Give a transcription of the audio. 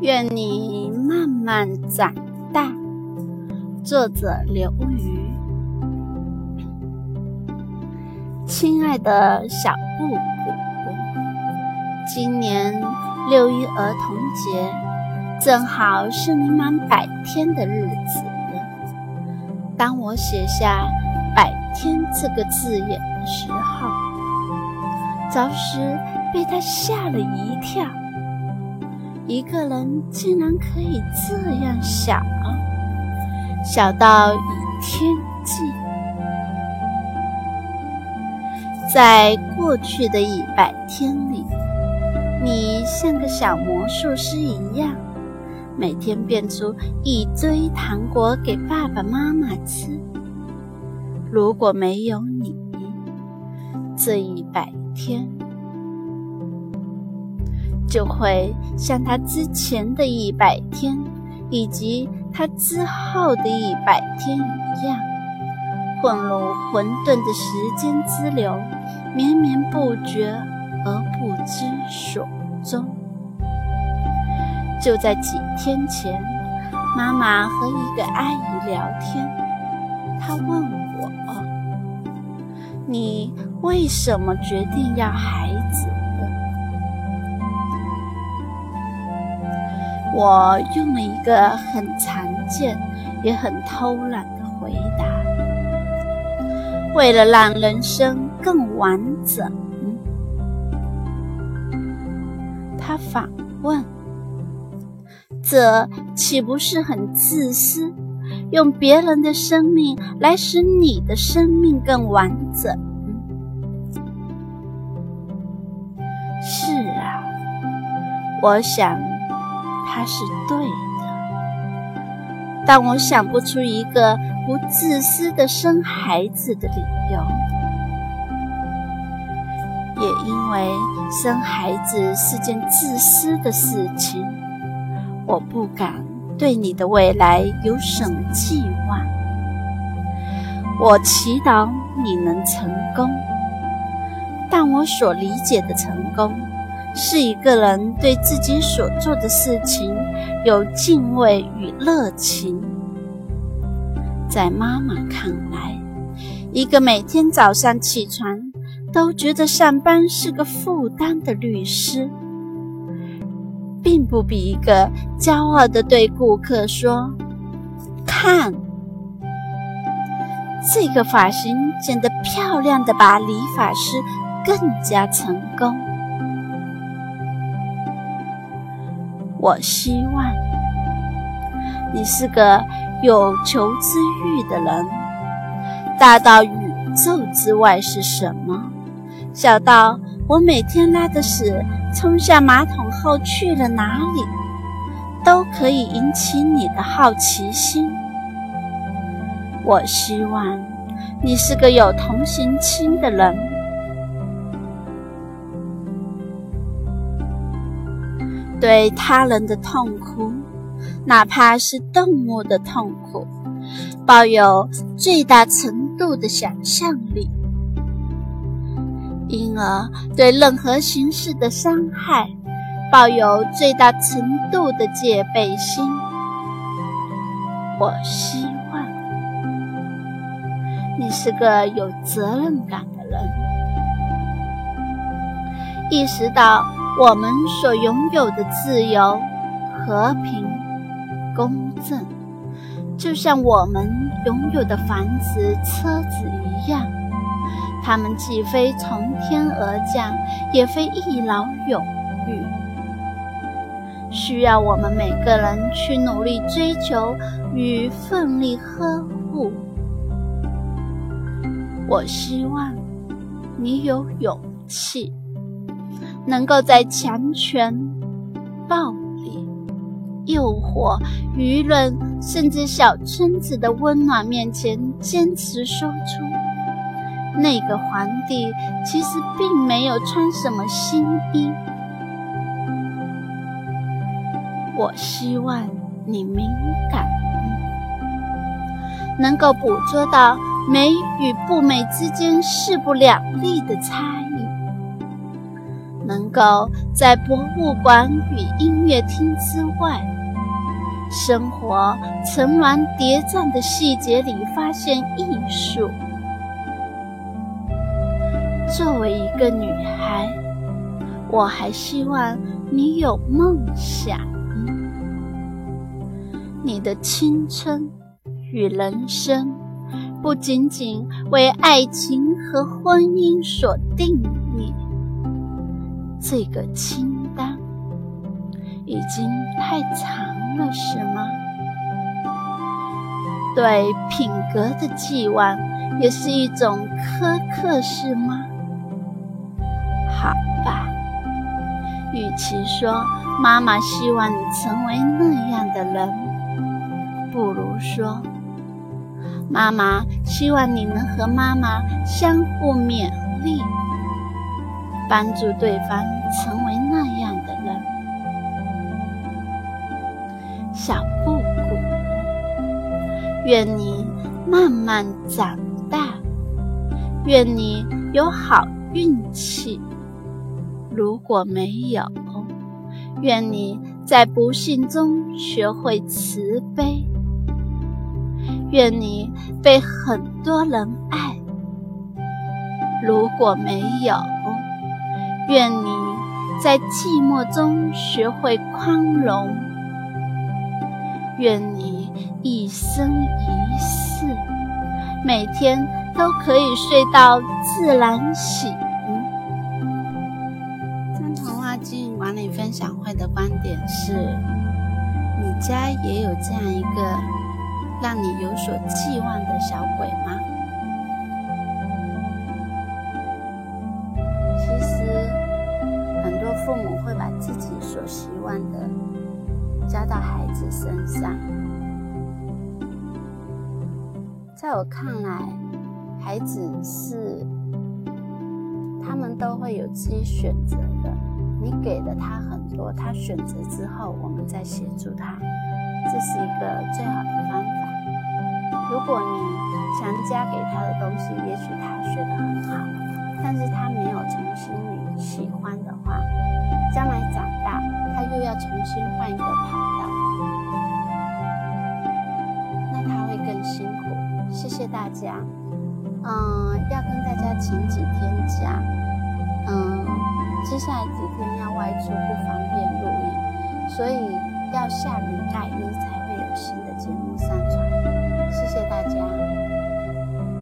愿你慢慢长大。作者刘瑜。亲爱的小布布，今年六一儿童节，正好是你满百天的日子。当我写下“百天”这个字眼的时候，着实被他吓了一跳。一个人竟然可以这样小，小到以天计。在过去的一百天里，你像个小魔术师一样，每天变出一堆糖果给爸爸妈妈吃。如果没有你，这一百天。就会像他之前的一百天，以及他之后的一百天一样，混入混沌的时间之流，绵绵不绝而不知所终。就在几天前，妈妈和一个阿姨聊天，她问我：“你为什么决定要孩我用了一个很常见也很偷懒的回答：“为了让人生更完整。”他反问：“这岂不是很自私？用别人的生命来使你的生命更完整？”是啊，我想。他是对的，但我想不出一个不自私的生孩子的理由。也因为生孩子是件自私的事情，我不敢对你的未来有什么寄望。我祈祷你能成功，但我所理解的成功。是一个人对自己所做的事情有敬畏与热情。在妈妈看来，一个每天早上起床都觉得上班是个负担的律师，并不比一个骄傲的对顾客说：“看，这个发型剪得漂亮的吧，理发师更加成功。”我希望你是个有求知欲的人，大到宇宙之外是什么，小到我每天拉的屎冲下马桶后去了哪里，都可以引起你的好奇心。我希望你是个有同情心的人。对他人的痛苦，哪怕是动物的痛苦，抱有最大程度的想象力，因而对任何形式的伤害，抱有最大程度的戒备心。我希望你是个有责任感的人，意识到。我们所拥有的自由、和平、公正，就像我们拥有的房子、车子一样，它们既非从天而降，也非一劳永逸，需要我们每个人去努力追求与奋力呵护。我希望你有勇气。能够在强权、暴力、诱惑、舆论，甚至小村子的温暖面前，坚持说出那个皇帝其实并没有穿什么新衣。我希望你敏感，能够捕捉到美与不美之间势不两立的差异。能够在博物馆与音乐厅之外，生活层峦叠嶂的细节里发现艺术。作为一个女孩，我还希望你有梦想，你的青春与人生不仅仅为爱情和婚姻所定义。这个清单已经太长了，是吗？对品格的寄望也是一种苛刻，是吗？好吧，与其说妈妈希望你成为那样的人，不如说妈妈希望你能和妈妈相互勉励。帮助对方成为那样的人。小布谷，愿你慢慢长大，愿你有好运气。如果没有，愿你在不幸中学会慈悲。愿你被很多人爱。如果没有，愿你在寂寞中学会宽容，愿你一生一世每天都可以睡到自然醒。在童话经营管理分享会的观点是：你家也有这样一个让你有所寄望的小鬼吗？所希望的加到孩子身上。在我看来，孩子是他们都会有自己选择的。你给了他很多，他选择之后，我们再协助他，这是一个最好的方法。如果你强加给他的东西，也许他学得很好，但是他没有从心里喜欢的话。新换一个跑道，那他会更辛苦。谢谢大家。嗯，要跟大家请几天假。嗯，接下来几天要外出，不方便录音，所以要下礼拜一才会有新的。